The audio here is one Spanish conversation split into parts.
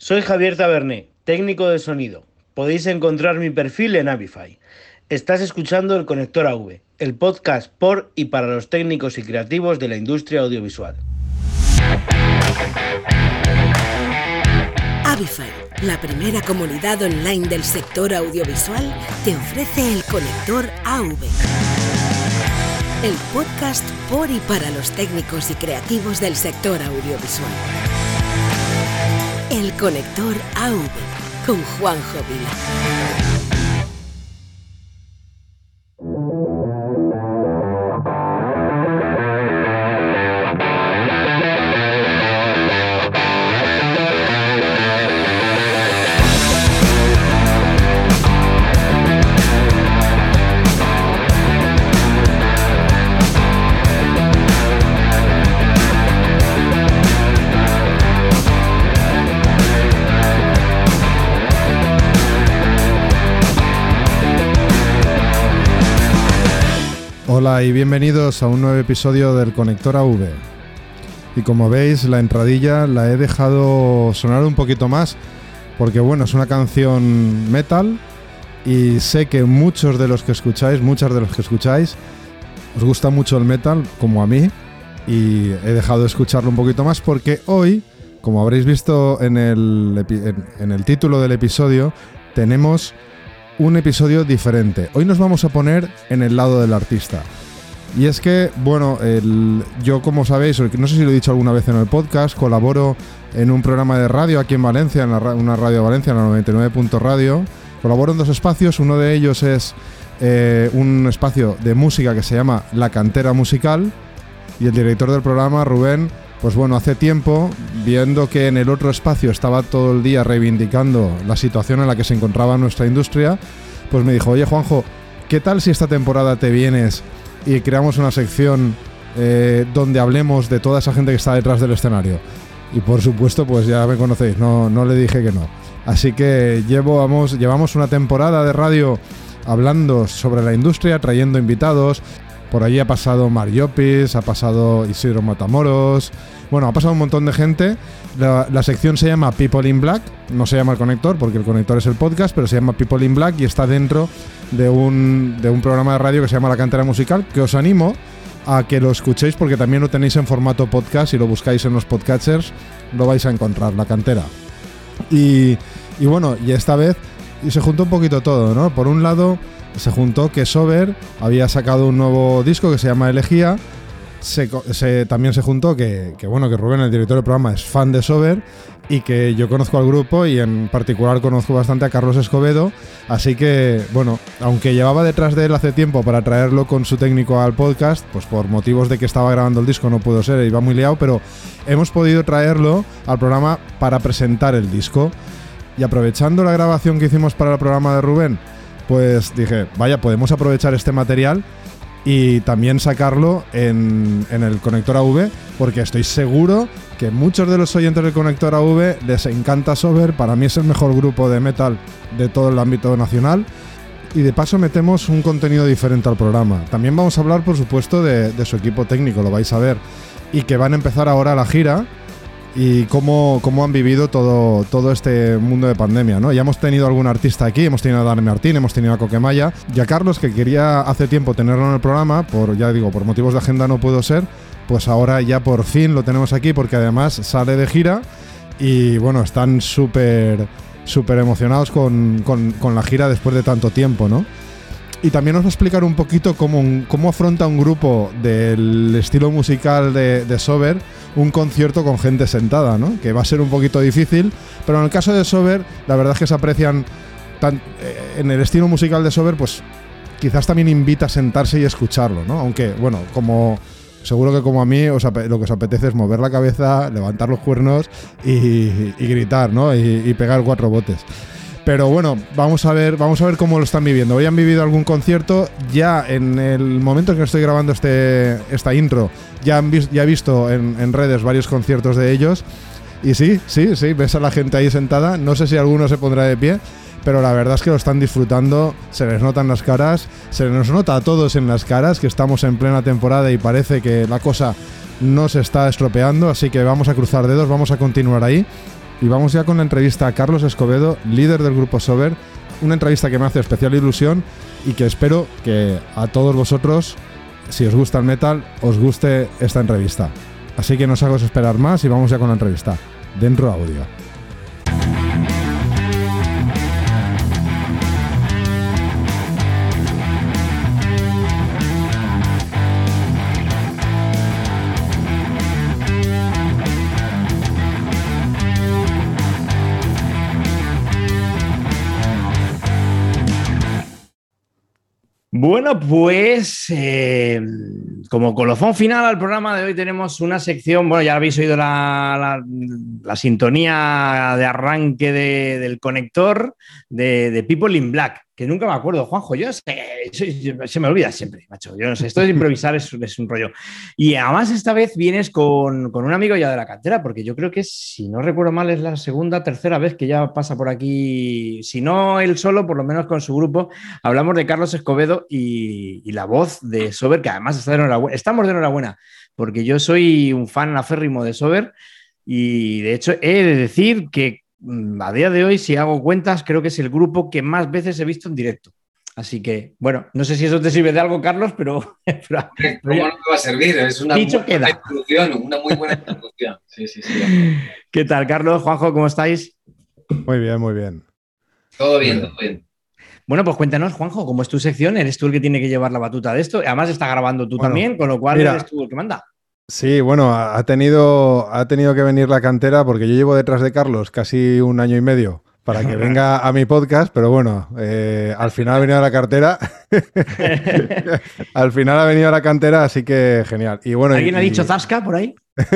Soy Javier Taberné, técnico de sonido. Podéis encontrar mi perfil en Avify. Estás escuchando el Conector AV, el podcast por y para los técnicos y creativos de la industria audiovisual. Avify, la primera comunidad online del sector audiovisual, te ofrece el Conector AV. El podcast por y para los técnicos y creativos del sector audiovisual. El Conector AV con Juanjo Vila. Hola y bienvenidos a un nuevo episodio del Conector AV. Y como veis, la entradilla la he dejado sonar un poquito más porque bueno, es una canción metal y sé que muchos de los que escucháis, muchas de los que escucháis, os gusta mucho el metal como a mí y he dejado de escucharlo un poquito más porque hoy, como habréis visto en el, en el título del episodio, tenemos un episodio diferente. Hoy nos vamos a poner en el lado del artista. Y es que, bueno, yo como sabéis, no sé si lo he dicho alguna vez en el podcast, colaboro en un programa de radio aquí en Valencia, en una radio de Valencia, en la 99. Radio. Colaboro en dos espacios, uno de ellos es eh, un espacio de música que se llama La Cantera Musical y el director del programa, Rubén, pues bueno, hace tiempo, viendo que en el otro espacio estaba todo el día reivindicando la situación en la que se encontraba nuestra industria, pues me dijo, oye Juanjo, ¿qué tal si esta temporada te vienes y creamos una sección eh, donde hablemos de toda esa gente que está detrás del escenario? Y por supuesto, pues ya me conocéis, no, no le dije que no. Así que llevamos una temporada de radio hablando sobre la industria, trayendo invitados, por allí ha pasado Mariopis, ha pasado Isidro Matamoros. Bueno, ha pasado un montón de gente. La, sección se llama People in Black. No se llama el conector, porque el conector es el podcast, pero se llama People in Black y está dentro de un, de un programa de radio que se llama La Cantera Musical, que os animo a que lo escuchéis porque también lo tenéis en formato podcast. y lo buscáis en los podcatchers, lo vais a encontrar, La Cantera. Y, y bueno, y esta vez y se juntó un poquito todo, ¿no? Por un lado se juntó que Sober había sacado un nuevo disco que se llama Elegía. Se, también se juntó que, bueno que Rubén, el director del programa, es fan de Sober y que yo conozco al grupo y en particular conozco bastante a Carlos Escobedo. Así que, bueno, aunque llevaba detrás de él hace tiempo para traerlo con su técnico al podcast, pues por motivos de que estaba grabando el disco no pudo ser, iba muy liado, pero hemos podido traerlo al programa para presentar el disco. Y aprovechando la grabación que hicimos para el programa de Rubén, pues dije, vaya, podemos aprovechar este material y también sacarlo en, el conector AV, porque estoy seguro que muchos de los oyentes del conector AV les encanta Sober, para mí es el mejor grupo de metal de todo el ámbito nacional. Y de paso metemos un contenido diferente al programa. También vamos a hablar, por supuesto, de su equipo técnico, lo vais a ver. Y que van a empezar ahora la gira y cómo, cómo, han vivido todo, todo este mundo de pandemia. ¿no? Ya hemos tenido algún artista aquí, hemos tenido a Dani Martín, hemos tenido a Coquemaya y a Carlos, que quería hace tiempo tenerlo en el programa, por ya digo, por motivos de agenda no pudo ser, pues ahora ya por fin lo tenemos aquí porque además sale de gira y bueno, están súper súper emocionados con, con la gira después de tanto tiempo, ¿no? Y también nos va a explicar un poquito cómo, cómo afronta un grupo del estilo musical de, Sober un concierto con gente sentada, ¿no? Que va a ser un poquito difícil, pero en el caso de Sober, la verdad es que se aprecian eh, en el estilo musical de Sober, pues quizás también invita a sentarse y escucharlo, ¿no? Aunque, bueno, como seguro que como a mí lo que os apetece es mover la cabeza, levantar los cuernos y, gritar, ¿no? Y pegar cuatro botes. Pero bueno, vamos a ver, vamos a ver cómo lo están viviendo. Hoy han vivido algún concierto. Ya en el momento en que estoy grabando este, esta intro, ya, ya he visto en, redes varios conciertos de ellos. Y sí, sí, sí, ves a la gente ahí sentada. No sé si alguno se pondrá de pie, pero la verdad es que lo están disfrutando, se les notan las caras, se nos nota a todos en las caras que estamos en plena temporada y parece que la cosa no se está estropeando, así que vamos a cruzar dedos, vamos a continuar ahí y vamos ya con la entrevista a Carlos Escobedo, líder del grupo Sober, una entrevista que me hace especial ilusión y que espero que a todos vosotros, si os gusta el metal, os guste esta entrevista. Así que no os hago esperar más y vamos ya con la entrevista. Dentro audio. Bueno, pues eh, como colofón final al programa de hoy tenemos una sección, bueno, ya habéis oído la, sintonía de arranque del conector de, de People in Black que nunca me acuerdo, Juanjo, yo sé, se me olvida siempre, macho, yo no sé, esto de improvisar es, un rollo. Y además esta vez vienes con, un amigo ya de la cantera, porque yo creo que si no recuerdo mal es la segunda, tercera vez que ya pasa por aquí, si no él solo, por lo menos con su grupo, hablamos de Carlos Escobedo y, la voz de Sober, que además está enhorabuena, estamos de enhorabuena, porque yo soy un fan aférrimo de Sober y de hecho he de decir que a día de hoy, si hago cuentas, creo que es el grupo que más veces he visto en directo. Así que, bueno, no sé si eso te sirve de algo, Carlos, pero. ¿Cómo no te va a servir? Es una Dicho muy buena introducción, una muy buena introducción. Sí, sí, sí. ¿Qué tal, Carlos? Juanjo, ¿cómo estáis? Muy bien, muy bien. Todo bien, todo bien. Bueno, pues cuéntanos, Juanjo, ¿cómo es tu sección? Eres tú el que tiene que llevar la batuta de esto. Además, está grabando tú también, con lo cual eres tú el que manda. Sí, bueno, ha tenido, ha tenido que venir la cantera porque yo llevo detrás de Carlos casi un año y medio para que venga a mi podcast, pero bueno, eh, al final ha venido la cartera. al final ha venido la cantera, así que genial. Y bueno, ¿Alguien ha dicho Zasca por ahí?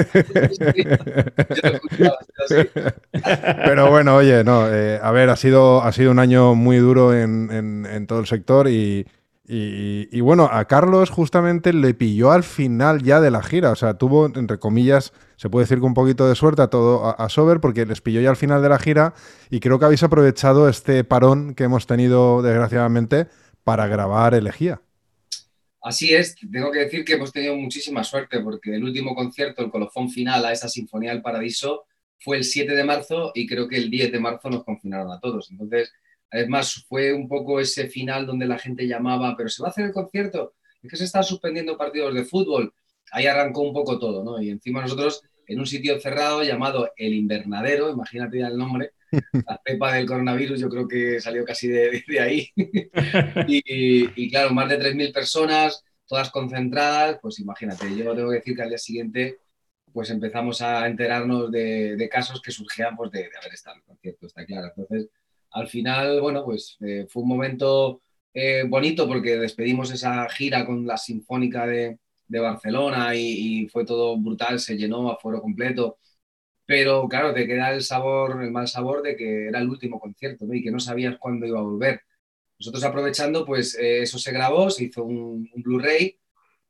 pero bueno, oye, no, eh, a ver, ha sido, ha sido un año muy duro en todo el sector y, y, bueno, a Carlos justamente le pilló al final ya de la gira. O sea, tuvo, entre comillas, se puede decir que un poquito de suerte a todo a, Sober, porque les pilló ya al final de la gira. Y creo que habéis aprovechado este parón que hemos tenido, desgraciadamente, para grabar Elegía. Así es, tengo que decir que hemos tenido muchísima suerte, porque el último concierto, el colofón final a esa Sinfonía del Paradiso, fue el 7 de marzo y creo que el 10 de marzo nos confinaron a todos. Entonces Además, fue un poco ese final donde la gente llamaba, pero ¿se va a hacer el concierto? Es que se están suspendiendo partidos de fútbol. Ahí arrancó un poco todo, ¿no? Y encima nosotros, en un sitio cerrado llamado El Invernadero, imagínate ya el nombre, la cepa del coronavirus yo creo que salió casi de, ahí. y, claro, más de 3.000 personas, todas concentradas, pues imagínate, yo tengo que decir que al día siguiente pues empezamos a enterarnos de, casos que surgían pues, de, de haber estado en el concierto, está claro. Entonces, al final, bueno, pues eh, fue un momento eh, bonito porque despedimos esa gira con la Sinfónica de, Barcelona y, fue todo brutal, se llenó a foro completo. Pero claro, te queda el sabor, el mal sabor de que era el último concierto y que no sabías cuándo iba a volver. Nosotros aprovechando, pues eh, eso se grabó, se hizo un, un Blu-ray,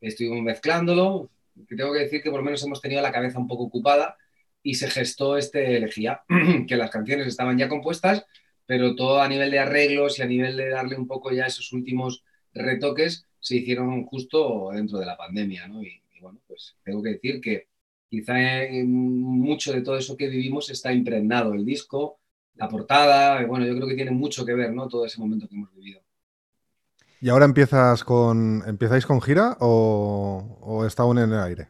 estuvimos mezclándolo, que tengo que decir que por lo menos hemos tenido la cabeza un poco ocupada y se gestó este elegía, que las canciones estaban ya compuestas, pero todo a nivel de arreglos y a nivel de darle un poco ya esos últimos retoques se hicieron justo dentro de la pandemia, ¿no? Y, bueno, pues tengo que decir que quizá mucho de todo eso que vivimos está impregnado, el disco, la portada, bueno, yo creo que tiene mucho que ver, ¿no? Todo ese momento que hemos vivido. ¿Y ahora empiezas con, empezáis con gira o, o está aún en el aire?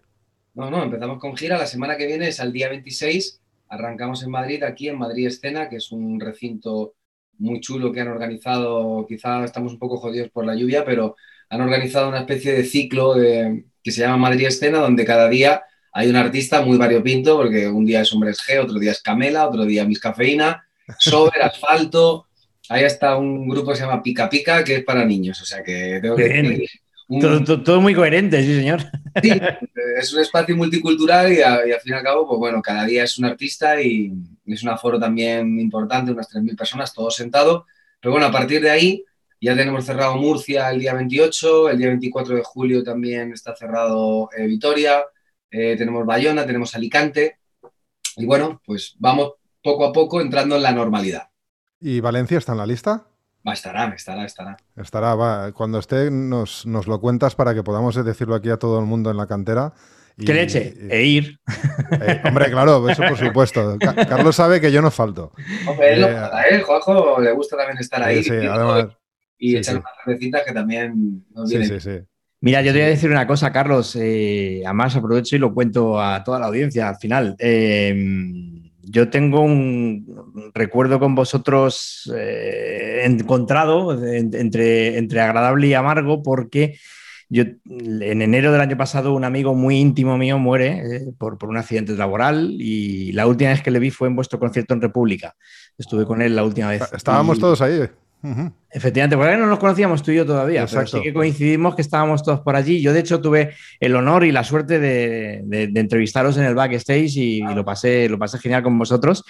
No, no, empezamos con gira. La semana que viene es al día 26 Arrancamos en Madrid, aquí en Madrid Escena, que es un recinto muy chulo que han organizado, quizá estamos un poco jodidos por la lluvia, pero han organizado una especie de ciclo que se llama Madrid Escena, donde cada día hay un artista muy variopinto, porque un día es Hombres G, otro día es Camela, otro día Miss Cafeína, Sober, Asfalto, ahí está un grupo que se llama Pica Pica, que es para niños, o sea que tengo que todo, muy coherente, sí, señor. Sí, es un espacio multicultural y, al fin y al cabo, pues bueno, cada día es un artista y es un aforo también importante, unas 3.000 personas, todos sentados. Pero bueno, a partir de ahí ya tenemos cerrado Murcia el día 28, el día 24 de julio también está cerrado eh, Vitoria, eh, tenemos Bayona, tenemos Alicante. Y bueno, pues vamos poco a poco entrando en la normalidad. ¿Y Valencia está en la lista? Va, estará, estará, estará. Estará, va. Cuando esté nos, lo cuentas para que podamos decirlo aquí a todo el mundo en la cantera. ¿Qué leche? e ir. Eh, hombre, claro, eso por supuesto. Carlos sabe que yo no falto. Hombre, él eh, Juanjo le gusta también estar ahí. Sí, además, y echar unas cervecitas que también nos viene. Sí, sí, sí. Mira, yo te voy a decir una cosa, Carlos. Eh, además, aprovecho y lo cuento a toda la audiencia al final. Yo tengo un recuerdo con vosotros eh, encontrado entre, entre agradable y amargo porque yo en enero del año pasado un amigo muy íntimo mío muere eh, por, por, un accidente laboral y la última vez que le vi fue en vuestro concierto en República. Estuve con él la última vez. Estábamos todos ahí. Efectivamente, porque no nos conocíamos tú y yo todavía, pero sí que coincidimos que estábamos todos por allí. Yo, de hecho, tuve el honor y la suerte de, entrevistaros en el backstage y, lo, pasé, lo pasé genial con vosotros.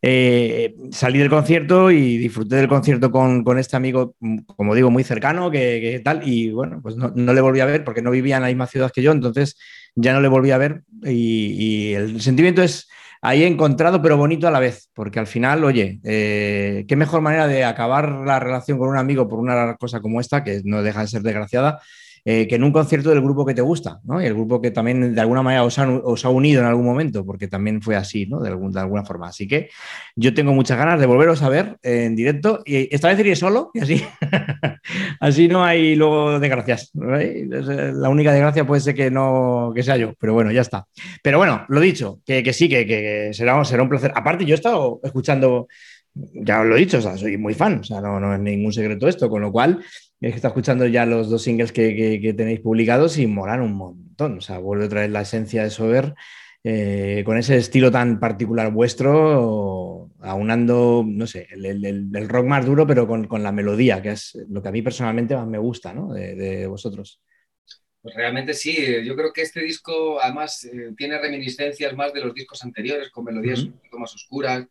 Eh, salí del concierto y disfruté del concierto con, este amigo, como digo, muy cercano, que, tal, y bueno, pues no, le volví a ver porque no vivía en la misma ciudad que yo, entonces ya no le volví a ver y el sentimiento es ahí encontrado, pero bonito a la vez, porque al final, oye, eh, qué mejor manera de acabar la relación con un amigo por una cosa como esta, que no deja de ser desgraciada, eh, que en un concierto del grupo que te gusta, ¿no? Y el grupo que también de alguna manera os ha, unido en algún momento, porque también fue así, ¿no? De, alguna forma. Así que yo tengo muchas ganas de volveros a ver en directo y esta vez iré solo y así, así no hay luego desgracias. La única desgracia puede ser que no que sea yo, pero bueno, ya está. Pero bueno, lo dicho, que, sí, que, será, será un placer. Aparte, yo he estado escuchando ya os lo he dicho, soy muy fan, o sea, no, no es ningún secreto esto, con lo cual es que está escuchando ya los dos singles que, tenéis publicados y molan un montón. O sea, vuelve a traer la esencia de Sober eh, con ese estilo tan particular vuestro, aunando, no sé, el, rock más duro, pero con, la melodía, que es lo que a mí personalmente más me gusta, ¿no? De, vosotros. Pues realmente sí, yo creo que este disco además eh, tiene reminiscencias más de los discos anteriores, con melodías un poquito más oscuras,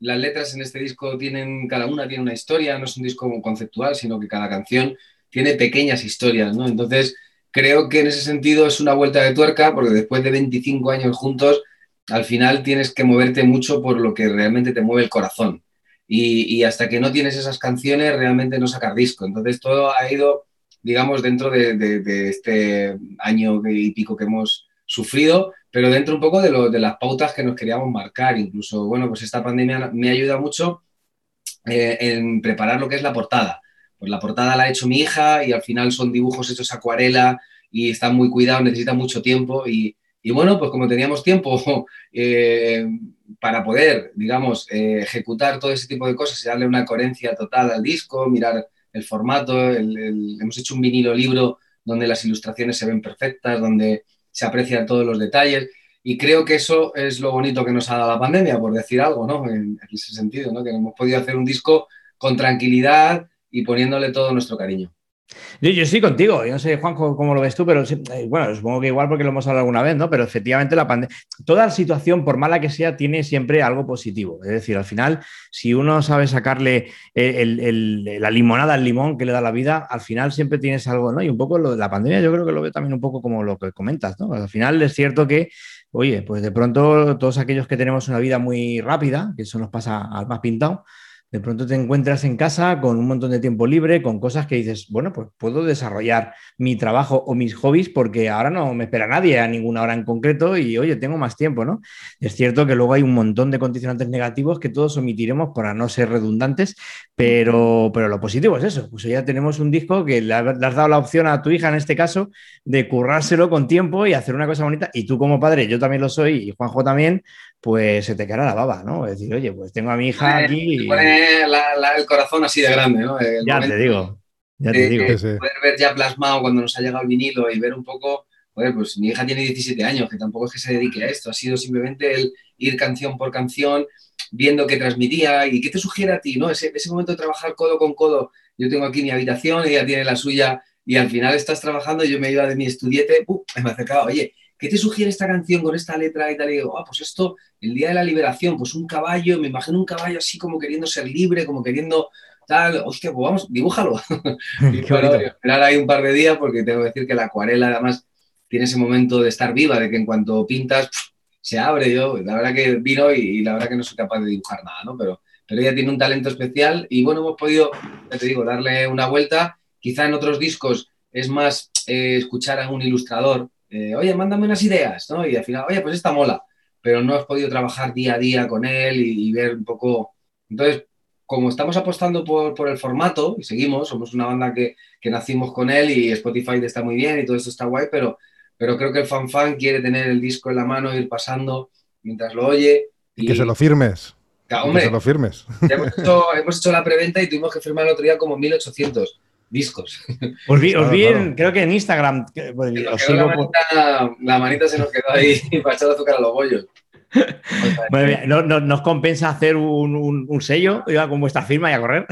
las letras en este disco tienen, cada una tiene una historia, no es un disco conceptual, sino que cada canción tiene pequeñas historias, ¿no? Entonces, creo que en ese sentido es una vuelta de tuerca, porque después de 25 años juntos, al final tienes que moverte mucho por lo que realmente te mueve el corazón. Y, hasta que no tienes esas canciones, realmente no sacas disco. Entonces, todo ha ido, digamos, dentro de, de este año y pico que hemos sufrido, pero dentro un poco de, de las pautas que nos queríamos marcar. Incluso, bueno, pues esta pandemia me ayuda mucho eh, en preparar lo que es la portada. Pues la portada la ha hecho mi hija y al final son dibujos hechos acuarela y están muy cuidados, necesitan mucho tiempo y, bueno, pues como teníamos tiempo eh, para poder, digamos, eh, ejecutar todo ese tipo de cosas y darle una coherencia total al disco, mirar el formato, hemos hecho un vinilo libro donde las ilustraciones se ven perfectas, donde se aprecian todos los detalles. Y creo que eso es lo bonito que nos ha dado la pandemia, por decir algo, ¿no? En, ese sentido, ¿no? Que hemos podido hacer un disco con tranquilidad y poniéndole todo nuestro cariño. Yo, estoy contigo, yo no sé, Juanjo, cómo lo ves tú, pero eh, bueno, supongo que igual porque lo hemos hablado alguna vez, ¿no? Pero efectivamente la pandemia, toda situación, por mala que sea, tiene siempre algo positivo. Es decir, al final, si uno sabe sacarle la limonada al limón que le da la vida, al final siempre tienes algo, ¿no? Y un poco lo de la pandemia, yo creo que lo veo también un poco como lo que comentas, ¿no? Al final es cierto que, oye, pues de pronto todos aquellos que tenemos una vida muy rápida, que eso nos pasa al más pintado, de pronto te encuentras en casa con un montón de tiempo libre, con cosas que dices, bueno, pues puedo desarrollar mi trabajo o mis hobbies porque ahora no me espera nadie a ninguna hora en concreto y, oye, tengo más tiempo, ¿no? Es cierto que luego hay un montón de condicionantes negativos que todos omitiremos para no ser redundantes, pero, pero lo positivo es eso, pues ya tenemos un disco que le has dado la opción a tu hija, en este caso, de currárselo con tiempo y hacer una cosa bonita, y tú como padre, yo también lo soy, y Juanjo también, pues se te queda la baba, ¿no? Es decir, oye, pues tengo a mi hija aquí. Y... Pone el corazón así de grande, ¿no? ya te digo. Ya te digo. Poder ver ya plasmado cuando nos ha llegado el vinilo y ver un poco, joder, pues mi hija tiene 17 años, que tampoco es que se dedique a esto, ha sido simplemente el ir canción por canción, viendo qué transmitía y qué te sugiere a ti, ¿no? Ese, ese momento de trabajar codo con codo. Yo tengo aquí mi habitación, ella tiene la suya y al final estás trabajando y yo me iba de mi estudiete, ¡pum! me acercaba, oye, ¿qué te sugiere esta canción con esta letra y tal? Y digo, ah, pues esto, el día de la liberación, pues un caballo, me imagino un caballo así como queriendo ser libre, como queriendo tal, hostia, pues vamos, dibújalo. y esperar ahí un par de días porque tengo que decir que la acuarela además tiene ese momento de estar viva, de que en cuanto pintas se abre yo, la verdad que vino y, la verdad que no soy capaz de dibujar nada, ¿no? Pero, pero ella tiene un talento especial y bueno, hemos podido, ya te digo, darle una vuelta. Quizá en otros discos es más eh, escuchar a un ilustrador eh, oye, mándame unas ideas, ¿no? Y al final, oye, pues esta mola, pero no has podido trabajar día a día con él y, ver un poco... Entonces, como estamos apostando por, el formato y seguimos, somos una banda que, nacimos con él y Spotify está muy bien y todo eso está guay, pero, pero creo que el fan fan quiere tener el disco en la mano, ir pasando mientras lo oye. Y, que se lo firmes. que se lo firmes. Hemos hecho, hemos hecho la preventa y tuvimos que firmar el otro día como 1800 discos. Os vi, creo que en Instagram. la, manita, se nos quedó ahí para echar azúcar a los bollos. ¿no, nos compensa hacer un, sello con vuestra firma y a correr?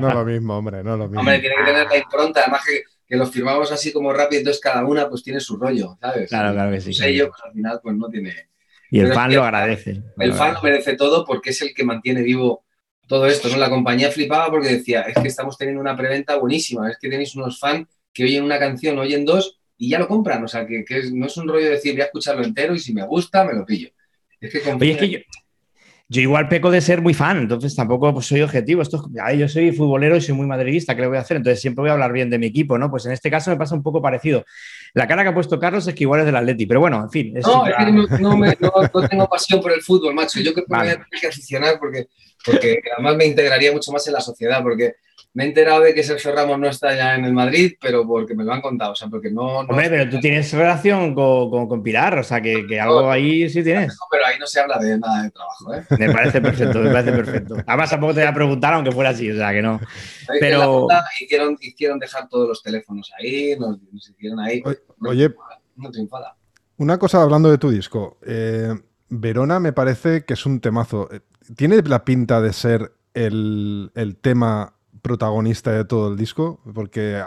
No lo mismo, hombre, no lo mismo. Hombre, tiene que tener la impronta, además que, que los firmamos así como rápido, entonces cada una pues tiene su rollo, ¿sabes? Claro, claro que sí. Un sello, pues al final pues no tiene... Y el fan lo agradece. El fan lo merece todo porque es el que mantiene vivo todo esto, ¿no? La compañía flipaba porque decía, es que estamos teniendo una preventa buenísima, es que tenéis unos fans que oyen una canción, oyen dos y ya lo compran, o sea, que, no es un rollo de decir, voy a escucharlo entero y si me gusta, me lo pillo. Es que Oye, es que yo, yo igual peco de ser muy fan, entonces tampoco pues, soy objetivo. Esto, yo soy futbolero y soy muy madridista, ¿qué le voy a hacer? Entonces siempre voy a hablar bien de mi equipo, ¿no? Pues en este caso me pasa un poco parecido. La cara que ha puesto Carlos es que igual es del Atleti, pero bueno, en fin. no, es que no, tengo pasión por el fútbol, macho. Yo creo que me voy a tener que aficionar porque, porque además me integraría mucho más en la sociedad, porque me he enterado de que Sergio Ramos no está ya en el Madrid, pero porque me lo han contado, o sea, porque no... Hombre, pero tú tienes relación con, con, Pilar, o sea, que, que algo ahí sí tienes. pero ahí no se habla de nada de trabajo, ¿eh? Me parece perfecto, me parece perfecto. Además, tampoco te voy a preguntar aunque fuera así, o sea, que no. Pero... hicieron, hicieron dejar todos los teléfonos ahí, nos, hicieron ahí... Oye, no, triunfada. Una cosa hablando de tu disco, eh, Verona me parece que es un temazo. ¿Tiene la pinta de ser el, el tema protagonista de todo el disco, porque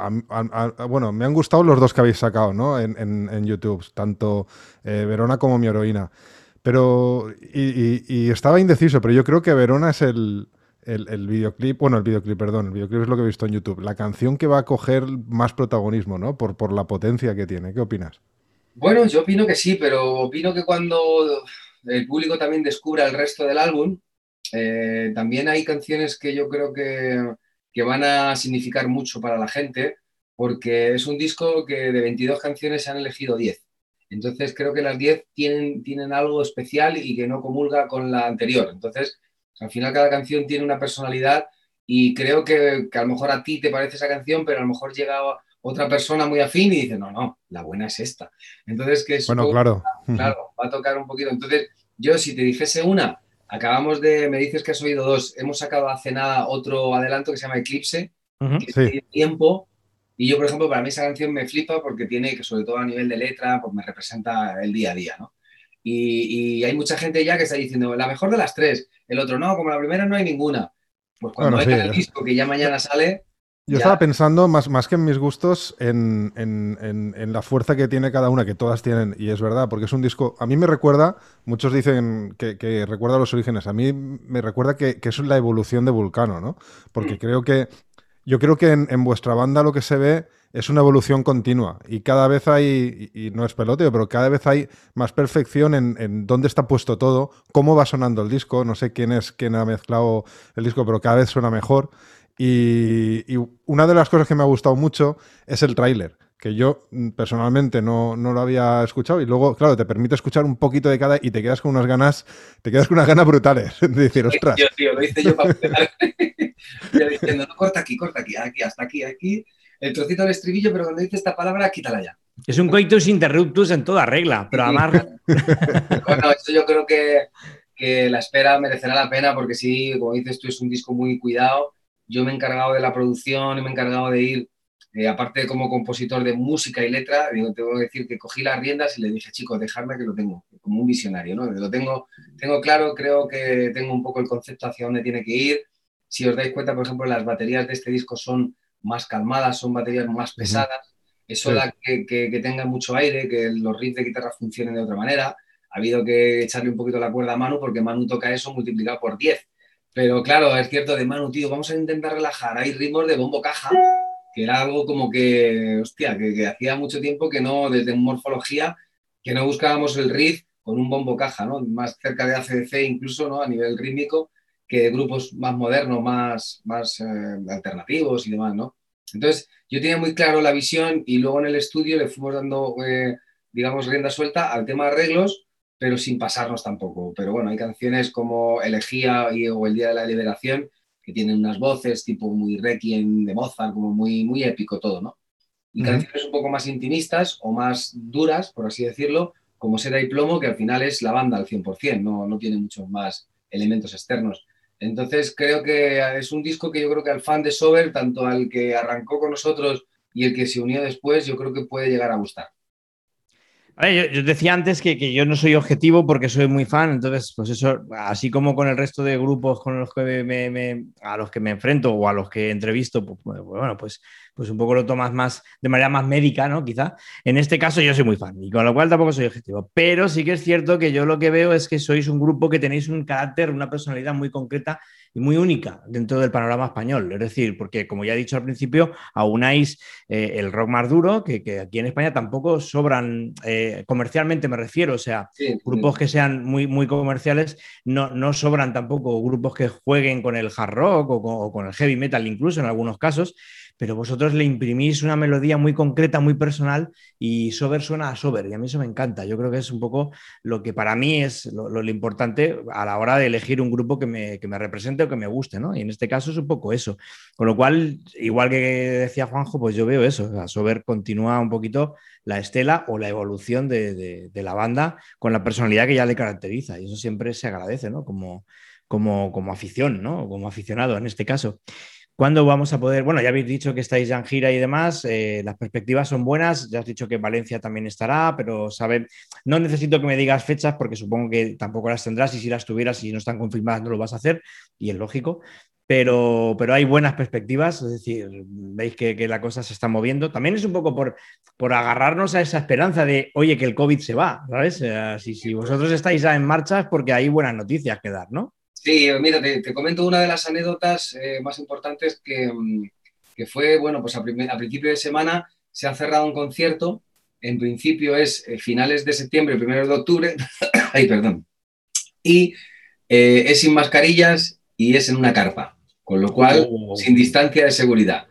bueno, me han gustado los dos que habéis sacado ¿no? en, YouTube, tanto eh, Verona como mi heroína. Pero, y, estaba indeciso, pero yo creo que Verona es el, el, videoclip, bueno, el videoclip, perdón, el videoclip es lo que he visto en YouTube, la canción que va a coger más protagonismo, ¿no? Por, por la potencia que tiene. ¿Qué opinas? Bueno, yo opino que sí, pero opino que cuando el público también descubra el resto del álbum, eh, también hay canciones que yo creo que que van a significar mucho para la gente, porque es un disco que de 22 canciones se han elegido 10. Entonces creo que las 10 tienen, tienen algo especial y que no comulga con la anterior. Entonces, al final cada canción tiene una personalidad y creo que, a lo mejor a ti te parece esa canción, pero a lo mejor llega otra persona muy afín y dice, no, no, la buena es esta. Entonces, que es... Bueno, claro. Claro, va a tocar un poquito. Entonces, yo si te dijese una Acabamos de, me dices que has oído dos, hemos sacado hace nada otro adelanto que se llama Eclipse, que tiene tiempo, y yo, por ejemplo, para mí esa canción me flipa porque tiene, que sobre todo a nivel de letra, pues me representa el día a día, ¿no? Y, hay mucha gente ya que está diciendo, la mejor de las tres, el otro no, como la primera no hay ninguna. Pues cuando hay el disco que ya mañana sale, yo estaba pensando, más, más que en mis gustos, en, la fuerza que tiene cada una, que todas tienen, y es verdad, porque es un disco. A mí me recuerda, muchos dicen que, recuerda los orígenes, a mí me recuerda que, es la evolución de Vulcano, ¿no? Porque mm. creo que. Yo creo que en, vuestra banda lo que se ve es una evolución continua y cada vez hay, y, no es peloteo, pero cada vez hay más perfección en, dónde está puesto todo, cómo va sonando el disco, no sé quién es quien ha mezclado el disco, pero cada vez suena mejor. Y, una de las cosas que me ha gustado mucho es el tráiler, que yo mm, personalmente no, lo había escuchado y luego, claro, te permite escuchar un poquito de cada y te quedas con unas ganas, te quedas con unas ganas brutales de decir, ostras. Yo, tío, lo hice yo para yo diciendo, no, corta aquí, corta aquí, aquí, hasta aquí, aquí, el trocito del estribillo, pero cuando dice esta palabra, quítala ya. Es un coitus interruptus en toda regla, pero además... bueno, esto yo creo que, que la espera merecerá la pena porque sí, como dices tú, es un disco muy cuidado yo me he encargado de la producción y me he encargado de ir, eh, aparte como compositor de música y letra, digo, tengo que decir que cogí las riendas y le dije, chicos, dejadme que lo tengo, como un visionario, ¿no? Lo tengo, tengo claro, creo que tengo un poco el concepto hacia dónde tiene que ir. Si os dais cuenta, por ejemplo, las baterías de este disco son más calmadas, son baterías más pesadas. Eso da que, que, que tenga mucho aire, que los riffs de guitarra funcionen de otra manera. Ha habido que echarle un poquito la cuerda a Manu porque Manu toca eso multiplicado por 10. Pero claro, es cierto, de Manu, tío, vamos a intentar relajar. Hay ritmos de bombo caja, que era algo como que, hostia, que, hacía mucho tiempo que no, desde morfología, que no buscábamos el riff con un bombo caja, ¿no? Más cerca de ACDC incluso, ¿no? A nivel rítmico, que grupos más modernos, más, más eh, alternativos y demás, ¿no? Entonces, yo tenía muy claro la visión y luego en el estudio le fuimos dando eh, digamos, rienda suelta al tema de arreglos, pero sin pasarnos tampoco. Pero bueno, hay canciones como Elegía y, o El Día de la Liberación que tienen unas voces tipo muy requiem de Mozart, como muy, muy épico todo, ¿no? Y canciones un poco más intimistas o más duras, por así decirlo, como Seda y Plomo, que al final es la banda al 100%, no, no tiene muchos más elementos externos. Entonces creo que es un disco que yo creo que al fan de Sober, tanto al que arrancó con nosotros y el que se unió después, yo creo que puede llegar a gustar yo, decía antes que, yo no soy objetivo porque soy muy fan, entonces, pues eso, así como con el resto de grupos con los que me, a los que me enfrento o a los que entrevisto, pues, pues, bueno, pues, pues un poco lo tomas más de manera más médica, ¿no? Quizá. En este caso yo soy muy fan y con lo cual tampoco soy objetivo. Pero sí que es cierto que yo lo que veo es que sois un grupo que tenéis un carácter, una personalidad muy concreta y muy única dentro del panorama español. Es decir, porque como ya he dicho al principio, aunáis eh, el rock más duro, que, aquí en España tampoco sobran, eh, comercialmente me refiero, o sea, grupos que sean muy, muy comerciales, no, no sobran tampoco grupos que jueguen con el hard rock o con el heavy metal incluso en algunos casos pero vosotros le imprimís una melodía muy concreta, muy personal y Sober suena a Sober y a mí eso me encanta. Yo creo que es un poco lo que para mí es lo, importante a la hora de elegir un grupo que me, represente o que me guste, ¿no? Y en este caso es un poco eso. Con lo cual, igual que decía Juanjo, pues yo veo eso. O Sober continúa un poquito la estela o la evolución de, la banda con la personalidad que ya le caracteriza y eso siempre se agradece, ¿no? Como, como, como afición, ¿no? Como aficionado en este caso. ¿Cuándo vamos a poder? Bueno, ya habéis dicho que estáis ya en gira y demás, eh, las perspectivas son buenas, ya has dicho que Valencia también estará, pero sabe, no necesito que me digas fechas porque supongo que tampoco las tendrás y si las tuvieras y no están confirmadas no lo vas a hacer y es lógico, pero, pero hay buenas perspectivas, es decir, veis que, la cosa se está moviendo. También es un poco por, por agarrarnos a esa esperanza de, oye, que el COVID se va, ¿sabes? si, si vosotros estáis ya en marcha es porque hay buenas noticias que dar, ¿no? Sí, mira, te, comento una de las anécdotas eh, más importantes mm, que, fue, bueno, pues a, principio de semana se ha cerrado un concierto, en principio es eh, finales de septiembre, primeros de octubre, ay, perdón, y eh, es sin mascarillas y es en una carpa, con lo cual, oh. sin distancia de seguridad.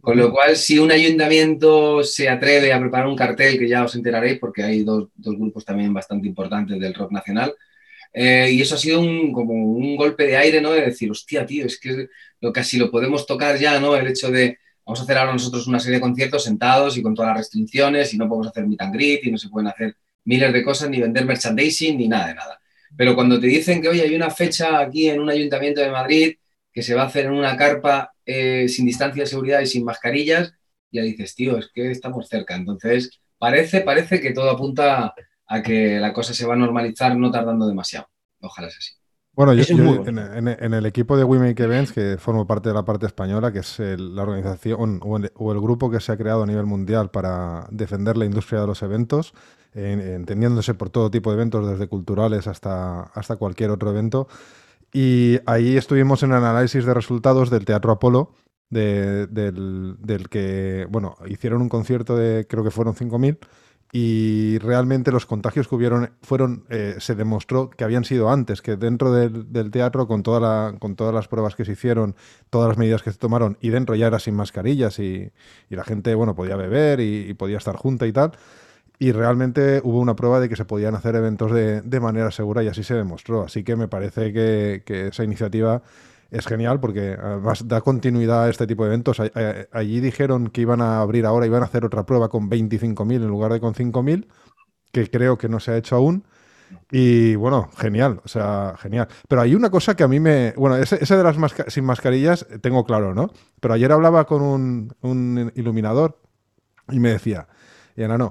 Con lo cual, si un ayuntamiento se atreve a preparar un cartel, que ya os enteraréis, porque hay dos, dos grupos también bastante importantes del rock nacional, eh, y eso ha sido un, como un golpe de aire, ¿no? De decir, hostia, tío, es que casi lo podemos tocar ya, ¿no? El hecho de, vamos a hacer ahora nosotros una serie de conciertos sentados y con todas las restricciones y no podemos hacer meet and y no se pueden hacer miles de cosas, ni vender merchandising, ni nada de nada. Pero cuando te dicen que, oye, hay una fecha aquí en un ayuntamiento de Madrid que se va a hacer en una carpa eh, sin distancia de seguridad y sin mascarillas, ya dices, tío, es que estamos cerca. Entonces, parece, parece que todo apunta a que la cosa se va a normalizar no tardando demasiado. Ojalá sea así. Bueno, yo, en, el equipo de We Make Events, que formo parte de la parte española, que es la organización o el, grupo que se ha creado a nivel mundial para defender la industria de los eventos, entendiéndose por todo tipo de eventos, desde culturales hasta, hasta cualquier otro evento. Y ahí estuvimos en el análisis de resultados del Teatro Apolo, del, del, que, bueno, hicieron un concierto de, creo que fueron 5.000 y realmente los contagios que hubieron fueron, eh, se demostró que habían sido antes, que dentro del, teatro, con, toda la, con todas las pruebas que se hicieron, todas las medidas que se tomaron, y dentro ya era sin mascarillas y, la gente, bueno, podía beber y, podía estar junta y tal. Y realmente hubo una prueba de que se podían hacer eventos de, de manera segura y así se demostró. Así que me parece que esa iniciativa es genial porque además da continuidad a este tipo de eventos. Allí dijeron que iban a abrir ahora, iban a hacer otra prueba con 25.000 en lugar de con 5.000, que creo que no se ha hecho aún. Y bueno, genial, o sea, genial. Pero hay una cosa que a mí me. Bueno, ese, de las sin mascarillas tengo claro, ¿no? Pero ayer hablaba con un, un iluminador y me decía, y no,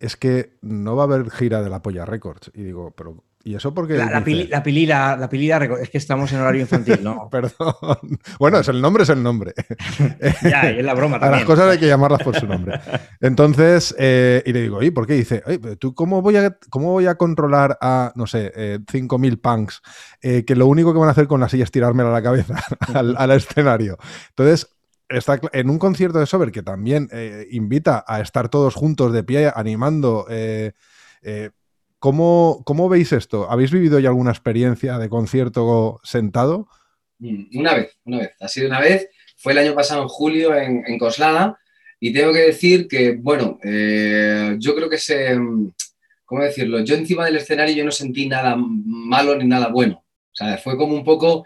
es que no va a haber gira de la Polla Records. Y digo, pero ¿Y eso porque La, la, pilila, la pilila, es que estamos en horario infantil, ¿no? Perdón. Bueno, es el nombre, es el nombre. ya, es la broma también. A las cosas hay que llamarlas por su nombre. Entonces, eh, y le digo, ¿y por qué? dice, ¿tú cómo voy, a, cómo voy a controlar a, no sé, eh, 5.000 punks eh, que lo único que van a hacer con la silla es tirármela a la cabeza al, escenario? Entonces, está en un concierto de Sober que también eh, invita a estar todos juntos de pie animando. Eh, ¿Cómo, ¿Cómo, veis esto? ¿Habéis vivido ya alguna experiencia de concierto sentado? Mm, una vez, una vez. Ha sido una vez. Fue el año pasado en julio en, Coslada. Y tengo que decir que, bueno, eh, yo creo que se, ¿cómo decirlo? Yo encima del escenario yo no sentí nada malo ni nada bueno. O sea, fue como un poco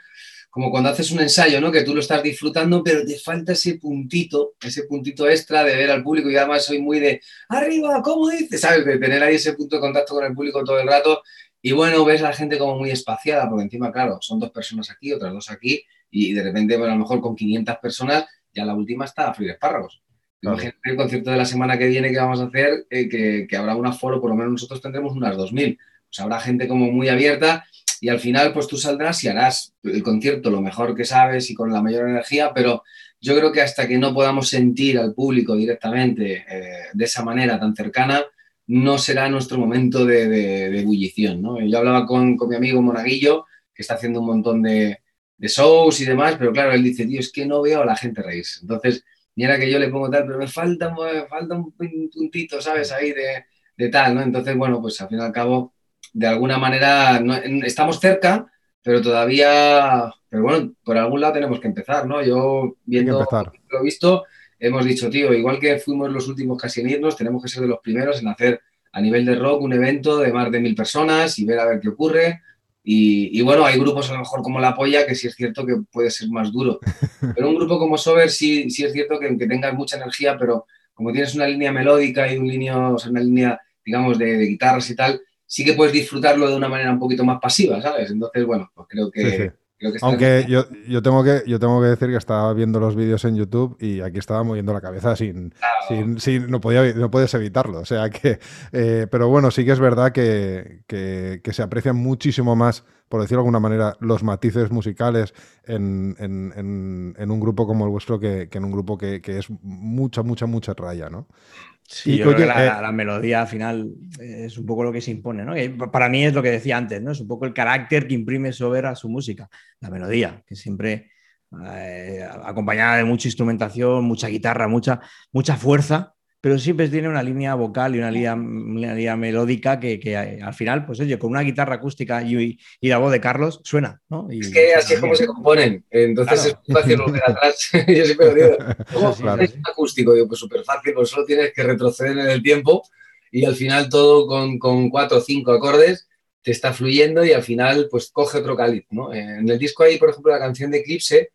como cuando haces un ensayo, ¿no? Que tú lo estás disfrutando, pero te falta ese puntito, ese puntito extra de ver al público. Y además soy muy de arriba, ¿cómo dices? ¿Sabes? De tener ahí ese punto de contacto con el público todo el rato. Y bueno, ves a la gente como muy espaciada, porque encima, claro, son dos personas aquí, otras dos aquí, y de repente, bueno, a lo mejor con 500 personas, ya la última está a freír espárragos. Imagínate el concierto de la semana que viene que vamos a hacer, eh, que, que, habrá un aforo, por lo menos nosotros tendremos unas 2.000. Pues habrá gente como muy abierta y al final pues tú saldrás y harás el concierto lo mejor que sabes y con la mayor energía, pero yo creo que hasta que no podamos sentir al público directamente eh, de esa manera tan cercana, no será nuestro momento de, ebullición. ¿no? Yo hablaba con, con, mi amigo Monaguillo, que está haciendo un montón de, de, shows y demás, pero claro, él dice, tío, es que no veo a la gente reírse. Entonces, era que yo le pongo tal, pero me falta, me falta un puntito, ¿sabes? Ahí de, de tal, ¿no? Entonces, bueno, pues al fin y al cabo de alguna manera estamos cerca, pero todavía, pero bueno, por algún lado tenemos que empezar, ¿no? Yo viendo lo visto, hemos dicho, tío, igual que fuimos los últimos casi en irnos, tenemos que ser de los primeros en hacer a nivel de rock un evento de más de mil personas y ver a ver qué ocurre. Y, bueno, hay grupos a lo mejor como La Polla que sí es cierto que puede ser más duro. Pero un grupo como Sober sí, sí es cierto que, que tengas mucha energía, pero como tienes una línea melódica y un línea, o sea, una línea, digamos, de, de guitarras y tal, sí que puedes disfrutarlo de una manera un poquito más pasiva, ¿sabes? Entonces, bueno, pues creo que... Aunque yo, yo, tengo que, yo tengo que decir que estaba viendo los vídeos en YouTube y aquí estaba moviendo la cabeza sin, sin, no, podía, no puedes evitarlo. O sea que, eh, pero bueno, sí que es verdad que, que, se aprecian muchísimo más, por decirlo de alguna manera, los matices musicales en, en, en, un grupo como el vuestro que, en un grupo que, es mucha, mucha, mucha raya, ¿no? Sí, yo creo que eh, la, melodía al final es un poco lo que se impone, ¿no? para mí es lo que decía antes, ¿no? Es un poco el carácter que imprime Sober a su música, la melodía, que siempre eh, acompañada de mucha instrumentación, mucha guitarra, mucha, mucha fuerza, pero siempre tiene una línea vocal y una línea, línea melódica que, que, al final, pues oye, con una guitarra acústica y, y la voz de Carlos suena, ¿no? es que así es como se componen, entonces es fácil volver atrás. Yo siempre lo digo, ¿cómo es acústico? Digo, pues súper fácil, pues solo tienes que retroceder en el tiempo y al final todo con, con cuatro o cinco acordes te está fluyendo y al final pues coge otro cáliz, ¿no? En el disco hay, por ejemplo, la canción de Eclipse,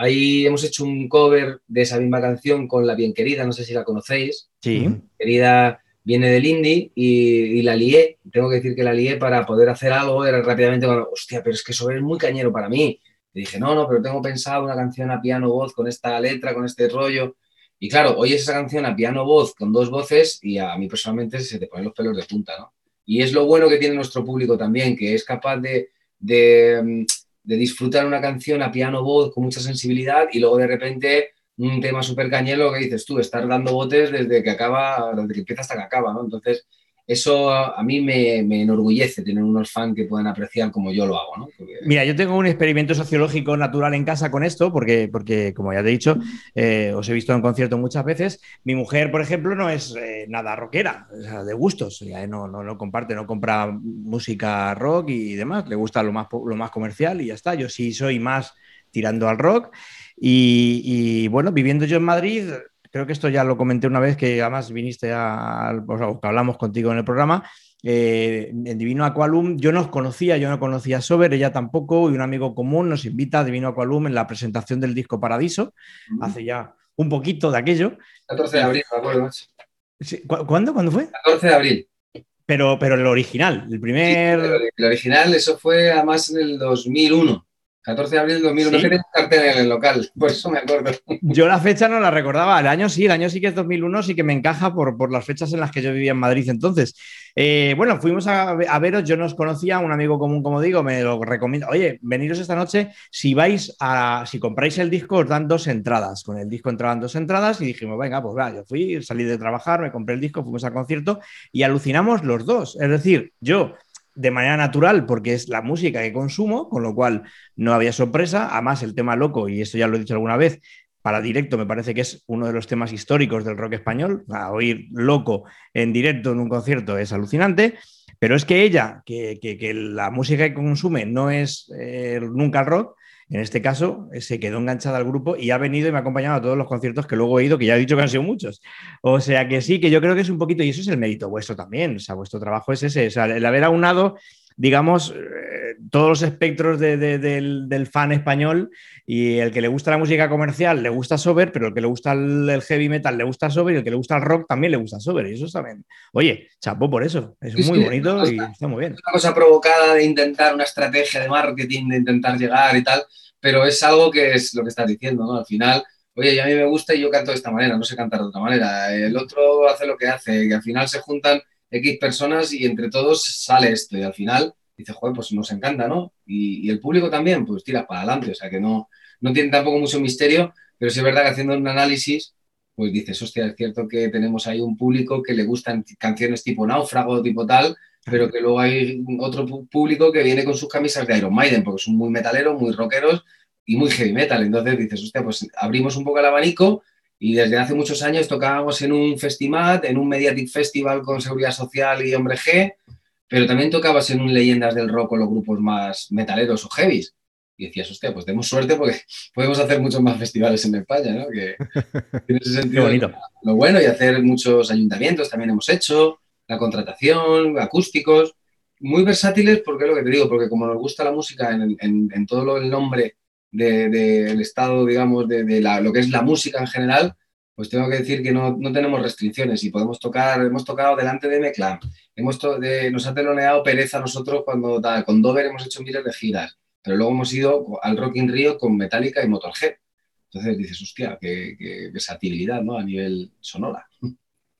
Ahí hemos hecho un cover de esa misma canción con La Bien Querida, no sé si la conocéis. Sí. Querida viene del indie y, la lié. Tengo que decir que la lié para poder hacer algo. Era rápidamente cuando, hostia, pero es que eso es muy cañero para mí. Y dije, no, no, pero tengo pensado una canción a piano voz con esta letra, con este rollo. Y claro, oyes esa canción a piano voz con dos voces y a mí personalmente se te ponen los pelos de punta, ¿no? Y es lo bueno que tiene nuestro público también, que es capaz de, de mm, de disfrutar una canción a piano voz con mucha sensibilidad y luego de repente un tema súper cañelo que dices tú, estar dando botes desde que acaba, desde que empieza hasta que acaba, ¿no? Entonces, eso a, mí me, enorgullece tener unos fans que puedan apreciar como yo lo hago. ¿no? Mira, yo tengo un experimento sociológico natural en casa con esto, porque, porque como ya te he dicho, eh, os he visto en concierto muchas veces. Mi mujer, por ejemplo, no es eh, nada rockera, de gustos, no, no, no, comparte, no compra música rock y demás, le gusta lo más, lo más comercial y ya está. Yo sí soy más tirando al rock. Y, bueno, viviendo yo en Madrid, creo que esto ya lo comenté una vez que además viniste a, o que hablamos contigo en el programa. Eh, en Divino Aqualum, yo no conocía, yo no conocía a Sober, ella tampoco, y un amigo común nos invita a Divino Aqualum en la presentación del disco Paradiso, hace ya un poquito de aquello. 14 de abril, me acuerdo. ¿Cuándo? ¿Cuándo fue? 14 de abril. Pero, pero el original, el primer... el original, eso fue además en el 2001. 14 de abril de 2001, no tenía cartel en el local, por eso me acuerdo. Yo la fecha no la recordaba, el año sí, el año sí que es 2001, sí que me encaja por, por las fechas en las que yo vivía en Madrid entonces. Eh, bueno, fuimos a, veros, yo no os conocía, un amigo común, como digo, me lo recomiendo. Oye, veniros esta noche, si vais a, si compráis el disco, os dan dos entradas. Con el disco entraban dos entradas y dijimos, venga, pues va, yo fui, salí de trabajar, me compré el disco, fuimos al concierto y alucinamos los dos. Es decir, yo de manera natural porque es la música que consumo, con lo cual no había sorpresa. Además, el tema loco, y esto ya lo he dicho alguna vez, para directo me parece que es uno de los temas históricos del rock español. A oír loco en directo en un concierto es alucinante. Pero es que ella, que, la música que consume no es eh, nunca el rock, en este caso, eh, se quedó enganchada al grupo y ha venido y me ha acompañado a todos los conciertos que luego he ido, que ya he dicho que han sido muchos. O sea que sí, que yo creo que es un poquito, y eso es el mérito vuestro también, o sea, vuestro trabajo es ese, o sea, el haber aunado digamos, todos los espectros del, fan español y el que le gusta la música comercial le gusta Sober, pero el que le gusta el, heavy metal le gusta Sober y el que le gusta el rock también le gusta Sober. Y eso también, oye, chapo por eso, es muy bonito y está muy bien. Una cosa provocada de intentar una estrategia de marketing, de intentar llegar y tal, pero es algo que es lo que estás diciendo, ¿no? Al final oye, a mí me gusta y yo canto de esta manera, no sé cantar de otra manera. El otro hace lo que hace, que al final se juntan X personas y entre todos sale esto y al final dice, joder, pues nos encanta, ¿no? Y, el público también, pues tira para adelante, o sea que no, no tiene tampoco mucho misterio, pero sí es verdad que haciendo un análisis, pues dices, hostia, es cierto que tenemos ahí un público que le gustan canciones tipo náufrago, tipo tal, pero que luego hay otro público que viene con sus camisas de Iron Maiden, porque son muy metaleros, muy rockeros y muy heavy metal. Entonces dices, hostia, pues abrimos un poco el abanico y desde hace muchos años tocábamos en un festival, en un Mediatic Festival con Seguridad Social y Hombre G, pero también tocabas en un Leyendas del Rock con los grupos más metaleros o heavies. Y decías, hostia, pues tenemos suerte porque podemos hacer muchos más festivales en España, ¿no? Que tiene ese sentido bonito. lo bueno y hacer muchos ayuntamientos también hemos hecho, la contratación, acústicos, muy versátiles porque es lo que te digo, porque como nos gusta la música en, todo el nombre del estado, digamos, de, lo que es la música en general, pues tengo que decir que no, tenemos restricciones y podemos tocar, hemos tocado delante de Meclan, hemos nos ha teloneado pereza nosotros cuando con Dover hemos hecho miles de giras, pero luego hemos ido al Rock in Rio con Metallica y Motorhead. Entonces dices, hostia, qué, versatilidad ¿no? a nivel sonora.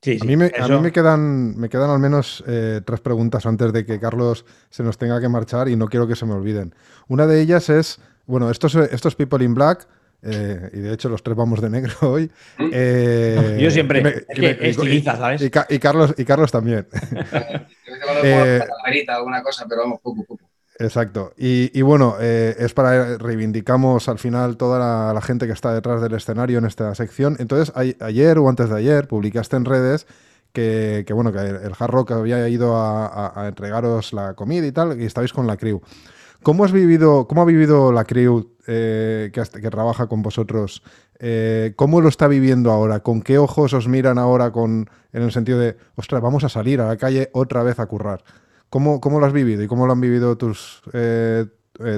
Sí, a, mí me, quedan, me quedan al menos eh, tres preguntas antes de que Carlos se nos tenga que marchar y no quiero que se me olviden. Una de ellas es bueno, estos, estos People in Black, eh, y de hecho los tres vamos de negro hoy. Eh, yo siempre, estiliza, ¿sabes? Y, Carlos, y Carlos también. eh, alguna cosa, pero vamos, poco, poco. Exacto. Y, bueno, eh, es para reivindicamos al final toda la, gente que está detrás del escenario en esta sección. Entonces, ayer o antes de ayer publicaste en redes que, bueno, que el Hard Rock había ido a, a, entregaros la comida y tal, y estabais con la crew. ¿Cómo has vivido, cómo ha vivido la crew eh, que, trabaja con vosotros? Eh, ¿Cómo lo está viviendo ahora? ¿Con qué ojos os miran ahora con, en el sentido de, ostras, vamos a salir a la calle otra vez a currar? ¿Cómo, cómo lo has vivido y cómo lo han vivido tus, eh,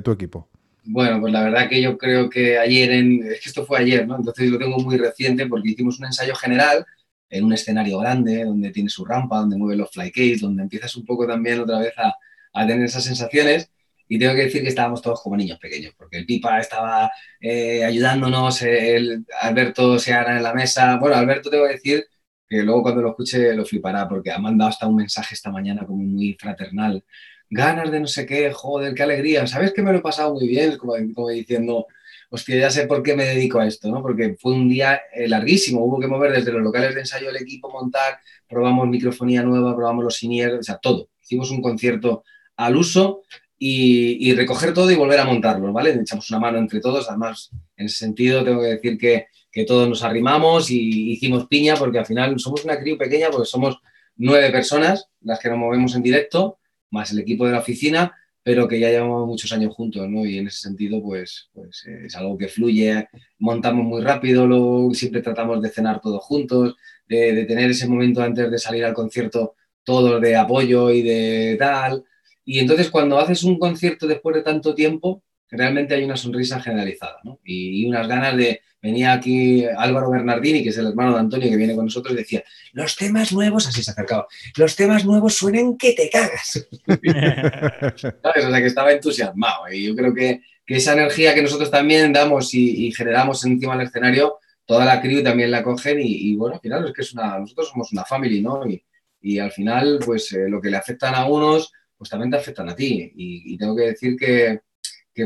tu equipo? Bueno, pues la verdad que yo creo que ayer, es que esto fue ayer, ¿no? Entonces lo tengo muy reciente porque hicimos un ensayo general en un escenario grande, donde tiene su rampa, donde mueve los flycase, donde empiezas un poco también otra vez a tener esas sensaciones. Y tengo que decir que estábamos todos como niños pequeños, porque el Pipa estaba eh, ayudándonos, el Alberto se hará en la mesa. Bueno, Alberto tengo que decir que luego cuando lo escuche lo flipará, porque ha mandado hasta un mensaje esta mañana como muy fraternal. Ganas de no sé qué, joder, qué alegría. ¿Sabes que me lo he pasado muy bien? Como, como diciendo, hostia, ya sé por qué me dedico a esto, ¿no? Porque fue un día eh, larguísimo, hubo que mover desde los locales de ensayo el equipo, montar, probamos microfonía nueva, probamos los sinier, o sea, todo. Hicimos un concierto al uso y, recoger todo y volver a montarlo, ¿vale? Echamos una mano entre todos, además, en ese sentido tengo que decir que, que todos nos arrimamos y hicimos piña porque al final somos una crew pequeña porque somos nueve personas las que nos movemos en directo, más el equipo de la oficina, pero que ya llevamos muchos años juntos, ¿no? Y en ese sentido, pues, pues es algo que fluye, montamos muy rápido, lo, siempre tratamos de cenar todos juntos, de, de, tener ese momento antes de salir al concierto, todos de apoyo y de tal, y entonces cuando haces un concierto después de tanto tiempo, realmente hay una sonrisa generalizada, ¿no? Y, unas ganas de... Venía aquí Álvaro Bernardini, que es el hermano de Antonio que viene con nosotros, y decía, los temas nuevos, así se acercaba, los temas nuevos suenan que te cagas. ¿Sabes? O sea, que estaba entusiasmado. Y yo creo que, que esa energía que nosotros también damos y, generamos encima del escenario, toda la crew también la cogen y, bueno, al final es que es una, nosotros somos una family, ¿no? Y, y al final, pues eh, lo que le afectan a unos, pues también te afectan a ti. Y, tengo que decir que,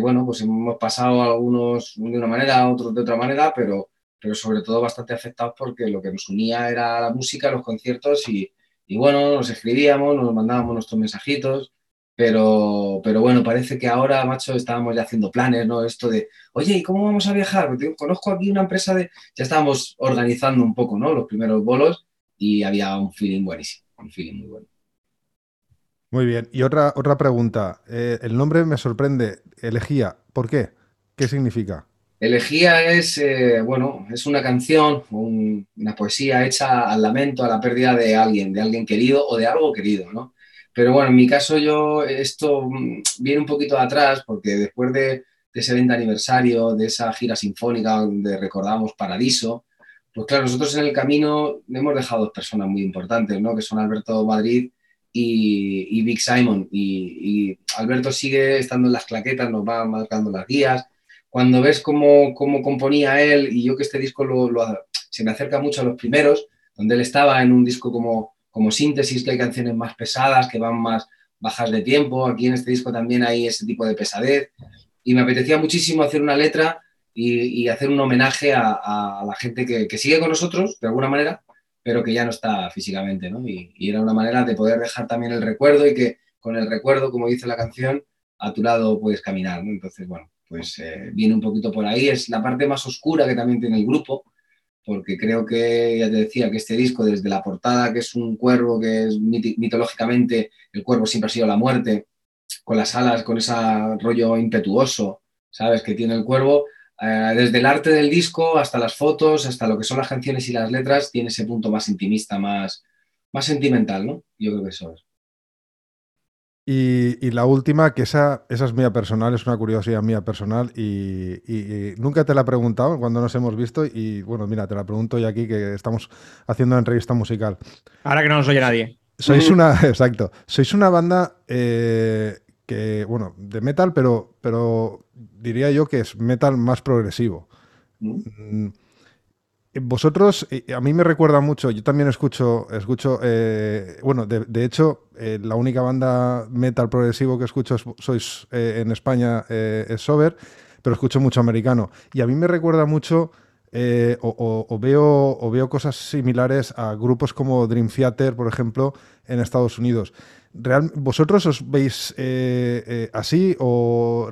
bueno, pues hemos pasado algunos de una manera, otros de otra manera, pero, pero sobre todo bastante afectados porque lo que nos unía era la música, los conciertos y, bueno, nos escribíamos, nos mandábamos nuestros mensajitos. Pero, pero bueno, parece que ahora, macho, estábamos ya haciendo planes, ¿no? Esto de, oye, ¿y cómo vamos a viajar? Porque conozco aquí una empresa de... Ya estábamos organizando un poco, ¿no? Los primeros bolos y había un feeling buenísimo, un feeling muy bueno. Muy bien. Y otra, otra pregunta. Eh, el nombre me sorprende. Elegía. ¿Por qué? ¿qué significa? Elegía es, eh, bueno, es una canción, una poesía hecha al lamento, a la pérdida de alguien, de alguien querido o de algo querido, ¿no? Pero bueno, en mi caso yo, esto mm, viene un poquito de atrás porque después de, ese 20 aniversario, de esa gira sinfónica donde recordamos Paradiso, pues claro, nosotros en el camino hemos dejado dos personas muy importantes, ¿no? Que son Alberto Madrid y, Big Simon. Y, Alberto sigue estando en las claquetas, nos va marcando las guías. Cuando ves cómo, cómo componía él, y yo que este disco lo, se me acerca mucho a los primeros, donde él estaba en un disco como, como síntesis, que hay canciones más pesadas, que van más bajas de tiempo, aquí en este disco también hay ese tipo de pesadez, y me apetecía muchísimo hacer una letra y, hacer un homenaje a, la gente que, sigue con nosotros, de alguna manera, pero que ya no está físicamente, ¿no? Y, era una manera de poder dejar también el recuerdo y que con el recuerdo, como dice la canción, a tu lado puedes caminar. Entonces, bueno, pues eh, viene un poquito por ahí. Es la parte más oscura que también tiene el grupo, porque creo que, ya te decía, que este disco, desde la portada, que es un cuervo, que es mitológicamente, el cuervo siempre ha sido la muerte, con las alas, con ese rollo impetuoso, ¿sabes? Que tiene el cuervo. Eh, desde el arte del disco hasta las fotos, hasta lo que son las canciones y las letras, tiene ese punto más intimista, más, más sentimental, ¿no? Yo creo que eso es. Y, la última, que esa, esa es mía personal, es una curiosidad mía personal y, nunca te la he preguntado cuando nos hemos visto y bueno, mira, te la pregunto hoy aquí que estamos haciendo una entrevista musical. Ahora que no nos oye nadie. Sois una, exacto, sois una banda eh, que, bueno, de metal, pero, pero diría yo que es metal más progresivo. Mm. Mm, vosotros, a mí me recuerda mucho, yo también escucho, escucho eh, bueno, de, hecho, eh, la única banda metal progresivo que escucho sois eh, en España es Sober, pero escucho mucho americano. Y a mí me recuerda mucho, o, veo, o veo cosas similares a grupos como Dream Theater, por ejemplo, en Estados Unidos. ¿Vosotros os veis así o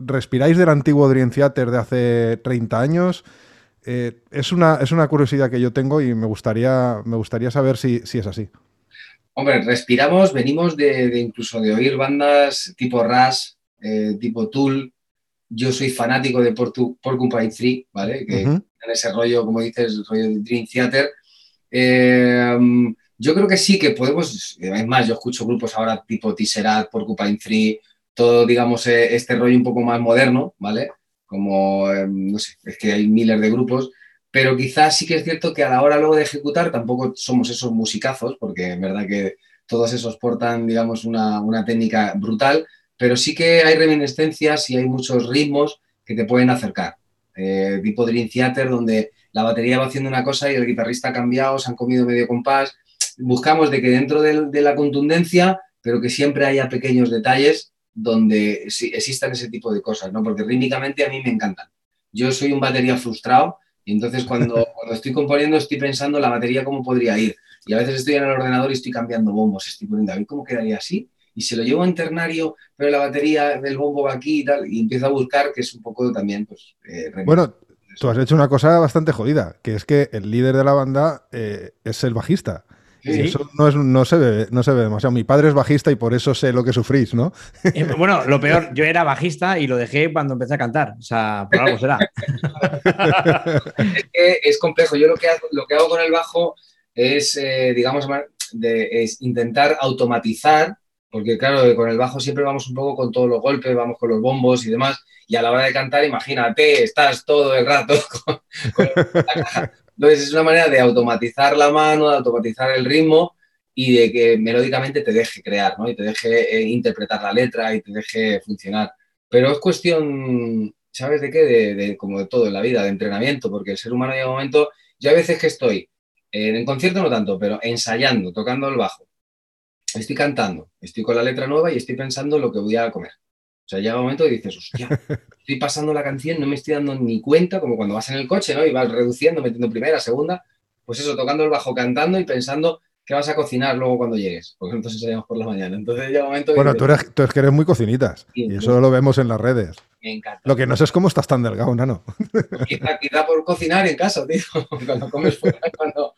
respiráis del antiguo Dream Theater de hace 30 años? Eh, es, una, es una curiosidad que yo tengo y me gustaría, me gustaría saber si, es así. Hombre, respiramos, venimos de, incluso de oír bandas tipo Rush, eh, tipo Tool. Yo soy fanático de Porcupine Tree, ¿vale? Que en ese rollo, como dices, el rollo de Dream Theater. Eh, yo creo que sí que podemos, es más, yo escucho grupos ahora tipo Tisserat, Porcupine Tree, todo, digamos, este rollo un poco más moderno, ¿vale? como, em, no sé, es que hay miles de grupos, pero quizás sí que es cierto que a la hora luego de ejecutar tampoco somos esos musicazos, porque es verdad que todos esos portan, digamos, una, técnica brutal, pero sí que hay reminiscencias y hay muchos ritmos que te pueden acercar. Eh, tipo Dream Theater, donde la batería va haciendo una cosa y el guitarrista ha cambiado, se han comido medio compás. Buscamos de que dentro de la contundencia, pero que siempre haya pequeños detalles donde existan ese tipo de cosas, ¿no? Porque rítmicamente a mí me encantan. Yo soy un batería frustrado y entonces cuando, cuando estoy componiendo estoy pensando la batería cómo podría ir. Y a veces estoy en el ordenador y estoy cambiando bombos, estoy poniendo a ver cómo quedaría así. Y se lo llevo en ternario, pero la batería del bombo va aquí y tal, y empiezo a buscar, que es un poco también, pues... Eh, bueno, tú has hecho una cosa bastante jodida, que es que el líder de la banda eh, es el bajista. Eso no, es, no, se ve, no se ve demasiado. Mi padre es bajista y por eso sé lo que sufrís, ¿no? Eh, bueno, lo peor, yo era bajista y lo dejé cuando empecé a cantar. O sea, por algo será. es, complejo. Yo lo que, hago, lo que hago con el bajo es, eh, digamos, de, es intentar automatizar, porque claro, con el bajo siempre vamos un poco con todos los golpes, vamos con los bombos y demás. Y a la hora de cantar, imagínate, estás todo el rato con, con entonces es una manera de automatizar la mano, de automatizar el ritmo y de que melódicamente te deje crear, ¿no? Y te deje eh, interpretar la letra y te deje funcionar. Pero es cuestión, ¿sabes de qué? De, como de todo en la vida, de entrenamiento, porque el ser humano llega un momento, yo a veces que estoy, en concierto no tanto, pero ensayando, tocando el bajo, estoy cantando, estoy con la letra nueva y estoy pensando lo que voy a comer. O sea, llega un momento y dices, hostia, estoy pasando la canción, no me estoy dando ni cuenta, como cuando vas en el coche, ¿no? Y vas reduciendo, metiendo primera, segunda, pues eso, tocando el bajo, cantando y pensando qué vas a cocinar luego cuando llegues, porque entonces ensayamos por la mañana. Entonces llega un momento Bueno, tú, eres, tú que eres muy cocinitas, y eso lo vemos en las redes. Me encanta. Lo que no sé es cómo estás tan delgado, Nano. Quizá, por cocinar en casa, tío. Cuando comes fuera, cuando...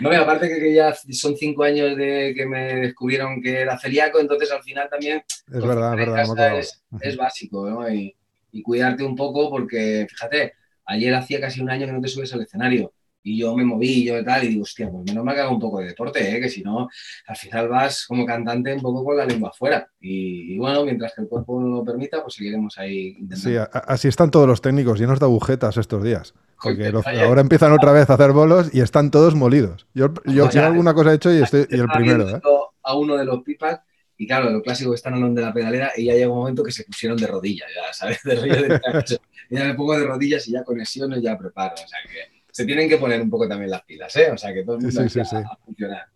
No, aparte que, ya son cinco años de que me descubrieron que era celíaco, entonces al final también... Es verdad, es verdad. Es, básico, ¿no? Y, y cuidarte un poco porque, fíjate, ayer hacía casi un año que no te subes al escenario y yo me moví yo y tal, y digo, hostia, pues menos mal que hago un poco de deporte, ¿eh? que si no, al final vas como cantante un poco con la lengua afuera. Y, bueno, mientras que el cuerpo no lo permita, pues seguiremos ahí intentando. Sí, así están todos los técnicos, llenos de agujetas estos días. Porque ahora empiezan otra vez a hacer bolos y están todos molidos. Yo, yo, alguna cosa he hecho y estoy y el primero. ¿eh? A uno de los pipas y claro, lo clásico que están hablando de la pedalera y ya llega un momento que se pusieron de rodillas, ya sabes, de rodillas. ya me pongo de rodillas y ya conexiones ya preparo. O sea que se tienen que poner un poco también las pilas, ¿eh? O sea, que todo el mundo sí, a, funcionar.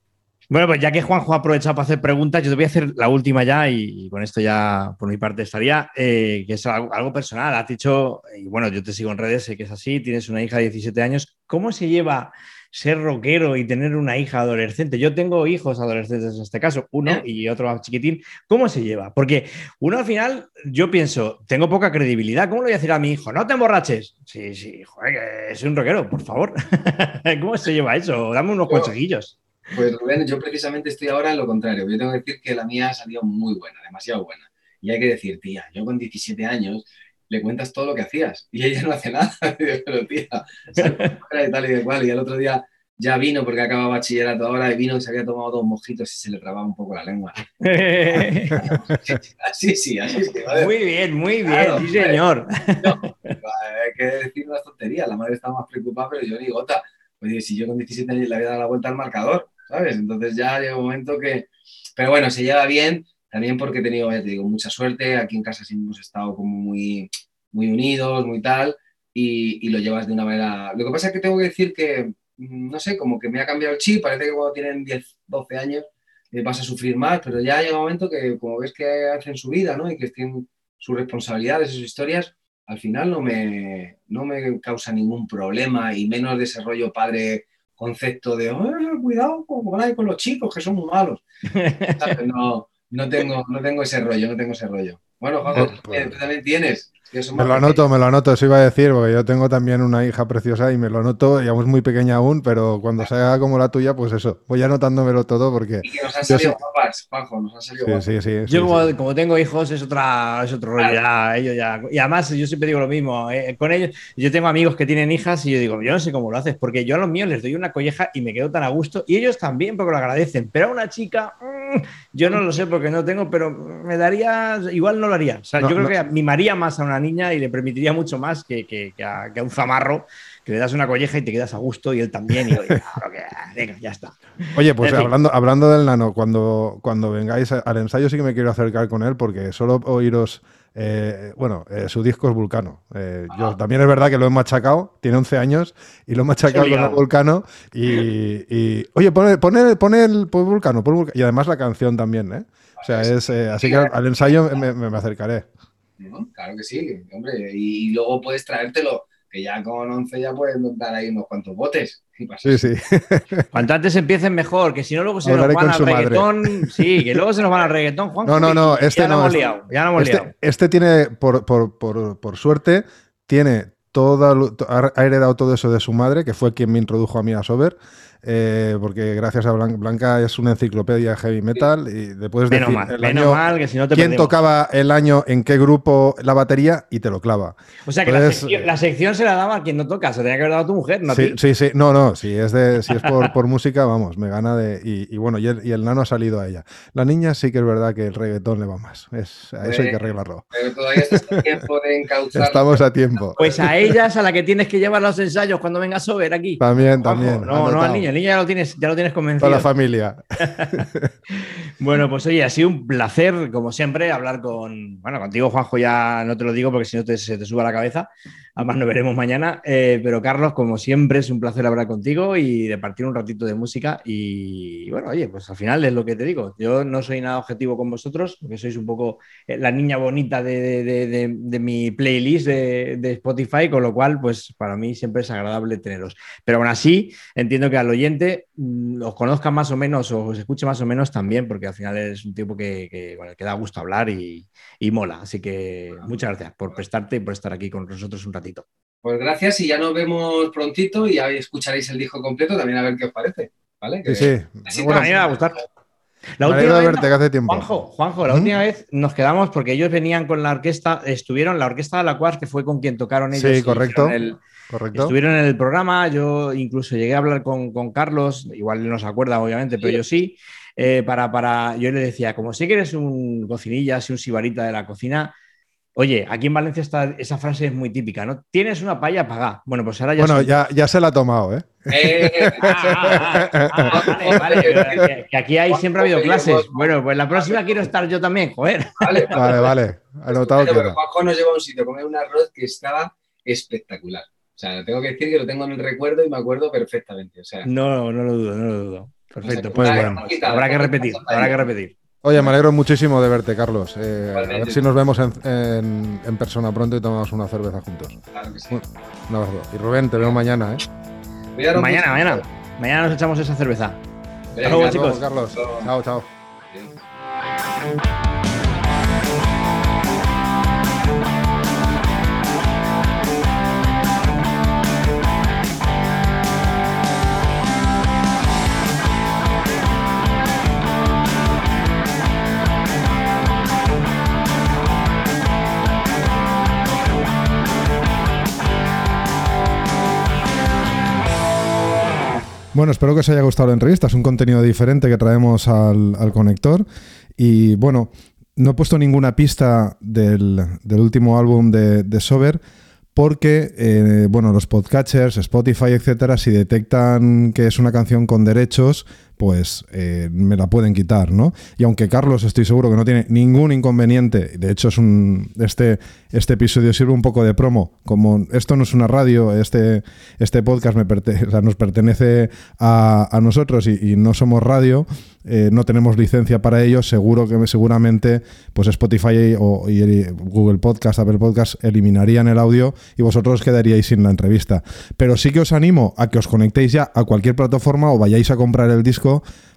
Bueno, pues ya que Juanjo ha aprovechado para hacer preguntas, yo te voy a hacer la última ya y, con esto ya por mi parte estaría, eh, que es algo, personal. Has dicho, y bueno, yo te sigo en redes, sé que es así, tienes una hija de 17 años. ¿Cómo se lleva ser rockero y tener una hija adolescente. Yo tengo hijos adolescentes en este caso, uno y otro chiquitín. ¿Cómo se lleva? Porque uno al final, yo pienso, tengo poca credibilidad. ¿Cómo le voy a decir a mi hijo? No te emborraches. Sí, sí, joder, es un rockero, por favor. ¿Cómo se lleva eso? Dame unos consejillos. Pues Rubén, yo precisamente estoy ahora en lo contrario. Yo tengo que decir que la mía ha salido muy buena, demasiado buena. Y hay que decir, tía, yo con 17 años le cuentas todo lo que hacías y ella no hace nada. Pero tía, y tal y de cual. Y el otro día ya vino porque acaba bachillerato ahora y vino y se había tomado dos mojitos y se le trababa un poco la lengua. así sí, así sí. Muy bien, muy bien, sí señor. hay que decir una tontería, la madre estaba más preocupada, pero yo ni gota. Oye, si yo con 17 años le había dado la vuelta al marcador, ¿sabes? Entonces ya llega un momento que... Pero bueno, se lleva bien, también porque he tenido, ya te digo, mucha suerte. Aquí en casa sí hemos estado como muy, muy unidos, muy tal, y, y, lo llevas de una manera... Lo que pasa es que tengo que decir que, mm, no sé, como que me ha cambiado el chip, parece que cuando tienen 10, 12 años eh, vas a sufrir más, pero ya llega un momento que como ves que hacen su vida, ¿no? Y que tienen sus responsabilidades, sus historias, al final no me, no me causa ningún problema y menos desarrollo padre concepto de, cuidado con, con los chicos que son muy malos. No, no tengo, no tengo ese rollo, no tengo ese rollo. Bueno, Juan, oh, pues tú también tienes. Me lo anoto, me lo anoto, eso iba a decir, porque yo tengo también una hija preciosa y me lo anoto, digamos, muy pequeña aún, pero cuando sea como la tuya, pues eso, voy anotándomelo todo porque... Y que nos han salido guapas, Juanjo, nos han salido sí, Sí, sí, yo como, tengo hijos es, otra, es otro rollo, ya, ellos ya... Y además yo siempre digo lo mismo, eh, con ellos, yo tengo amigos que tienen hijas y yo digo, yo no sé cómo lo haces, porque yo a los míos les doy una colleja y me quedo tan a gusto, y ellos también porque lo agradecen, pero a una chica, mm, yo no lo sé porque no tengo, pero me daría, igual no lo haría, o sea, yo creo que mimaría más a una niña y le permitiría mucho más que, que, a, un zamarro que le das una colleja y te quedas a gusto y él también. Y venga, ya está. Oye, pues hablando, hablando del nano, cuando, cuando vengáis al ensayo sí que me quiero acercar con él porque solo oíros... Eh, bueno, eh, su disco es Vulcano. Eh, yo, ah. también es verdad que lo he machacado, tiene 11 años y lo he machacado con el Vulcano. Y, oye, pone, pone, pone el Vulcano, y además la canción también, ¿eh? O sea, es así que al, ensayo me, me acercaré. Claro que sí, hombre. Y, luego puedes traértelo, que ya con 11 ya puedes dar ahí unos cuantos botes. Sí, sí. Cuanto antes empiecen mejor, que si no luego se nos van al reggaetón. Sí, que luego se nos van al reggaetón, Juan. No, no, no, este ya no. Hemos liado, ya no hemos este, liado. este tiene, por, por, por, por suerte, tiene todo, ha heredado todo eso de su madre, que fue quien me introdujo a mí a Sober. Eh, porque gracias a Blanca, es una enciclopedia heavy metal y después decir el año, mal, que si no te quién tocaba el año, en qué grupo la batería y te lo clava. O sea que la, sección, se la daba a quien no toca, se tenía que haber dado a tu mujer, ¿no? Sí, sí, sí, no, no, si es, de, si es por, por música, vamos, me gana de... Y, bueno, y el, y el, nano ha salido a ella. La niña sí que es verdad que el reggaetón le va más, es, a eso hay que arreglarlo. Pero todavía está a tiempo de encauzar. Estamos a tiempo. Pues a ellas a la que tienes que llevar los ensayos cuando vengas a ver aquí. También, también. No, no al niño, el niño ya lo tienes, ya lo tienes convencido. Toda la familia. bueno, pues oye, ha sido un placer, como siempre, hablar con. Bueno, contigo, Juanjo, ya no te lo digo porque si no te, se te suba la cabeza. Además, nos veremos mañana. Eh, pero, Carlos, como siempre, es un placer hablar contigo y de partir un ratito de música. Y bueno, oye, pues al final es lo que te digo. Yo no soy nada objetivo con vosotros, porque sois un poco eh, la niña bonita de, mi playlist de, Spotify, con lo cual, pues para mí siempre es agradable teneros. Pero aún así, entiendo que al oyente mm, os conozca más o menos o os escuche más o menos también, porque al final es un tipo que, que, da gusto hablar y, y mola. Así que muchas gracias por prestarte y por estar aquí con nosotros un ratito. Pues gracias y ya nos vemos prontito y ahí escucharéis el disco completo también a ver qué os parece. ¿Vale? sí, sí. a mí me va a gustar. La última vez, verte, que hace tiempo. Juanjo, Juanjo, la última vez nos quedamos porque ellos venían con la orquesta, estuvieron la orquesta de la Cuas, que fue con quien tocaron ellos. Sí, correcto. Correcto. Estuvieron en el programa, yo incluso llegué a hablar con, con Carlos, igual no se acuerda, obviamente, pero yo sí. Eh, para, para, yo le decía, como sé que eres un cocinilla, si un sibarita de la cocina, Oye, aquí en Valencia está, esa frase es muy típica, ¿no? Tienes una palla, paga. Bueno, pues ahora ya. Bueno, ya, ya, se la ha tomado, ¿eh? eh ah, ah, ah, vale, vale. Que, aquí hay, siempre ha habido clases. Bueno, pues la próxima quiero estar yo también, joder. Vale, vale. vale. Anotado pero Juanjo nos lleva a un sitio, comer un arroz que estaba espectacular. O sea, tengo que decir que lo tengo en el recuerdo y me acuerdo perfectamente. O sea, no, no lo dudo, no lo dudo. Perfecto, pues bueno. Habrá que repetir, habrá que repetir. Oye, me alegro muchísimo de verte, Carlos. Eh, a ver si nos vemos en, persona pronto y tomamos una cerveza juntos. Claro que sí. un abrazo. Y Rubén, te veo mañana, ¿eh? Mañana, mañana. Mañana nos echamos esa cerveza. Hasta luego, chicos. Carlos. Chao, chao. Bueno, espero que os haya gustado la entrevista. Es un contenido diferente que traemos al, conector. Y bueno, no he puesto ninguna pista del, último álbum de, de Sober porque, eh, bueno, los podcatchers, Spotify, etcétera, si detectan que es una canción con derechos, pues eh, me la pueden quitar, ¿no? Y aunque Carlos estoy seguro que no tiene ningún inconveniente, de hecho es un este este episodio sirve un poco de promo, como esto no es una radio, este este podcast nos pertenece a, nosotros y, no somos radio, eh, no tenemos licencia para ello, seguro que seguramente pues Spotify o Google Podcast, Apple Podcast eliminarían el audio y vosotros quedaríais sin la entrevista. Pero sí que os animo a que os conectéis ya a cualquier plataforma o vayáis a comprar el disco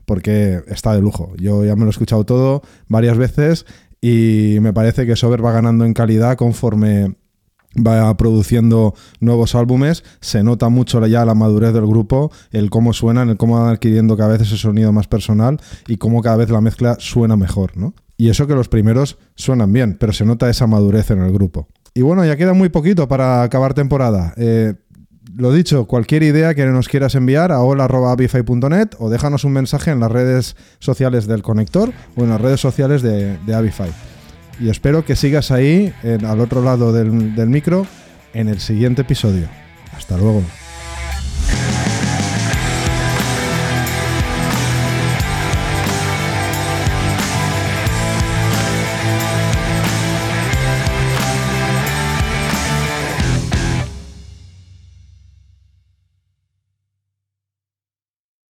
porque está de lujo. Yo ya me lo he escuchado todo varias veces y me parece que Sober va ganando en calidad conforme va produciendo nuevos álbumes, se nota mucho ya la madurez del grupo, el cómo suenan, el cómo van adquiriendo cada vez ese sonido más personal y cómo cada vez la mezcla suena mejor, ¿no? Y eso que los primeros suenan bien, pero se nota esa madurez en el grupo. Y bueno, ya queda muy poquito para acabar temporada. Eh, lo dicho, cualquier idea que nos quieras enviar a hola.avify.net o déjanos un mensaje en las redes sociales del conector o en las redes sociales de, de. Y espero que sigas ahí, al otro lado del, del micro, en el siguiente episodio. Hasta luego.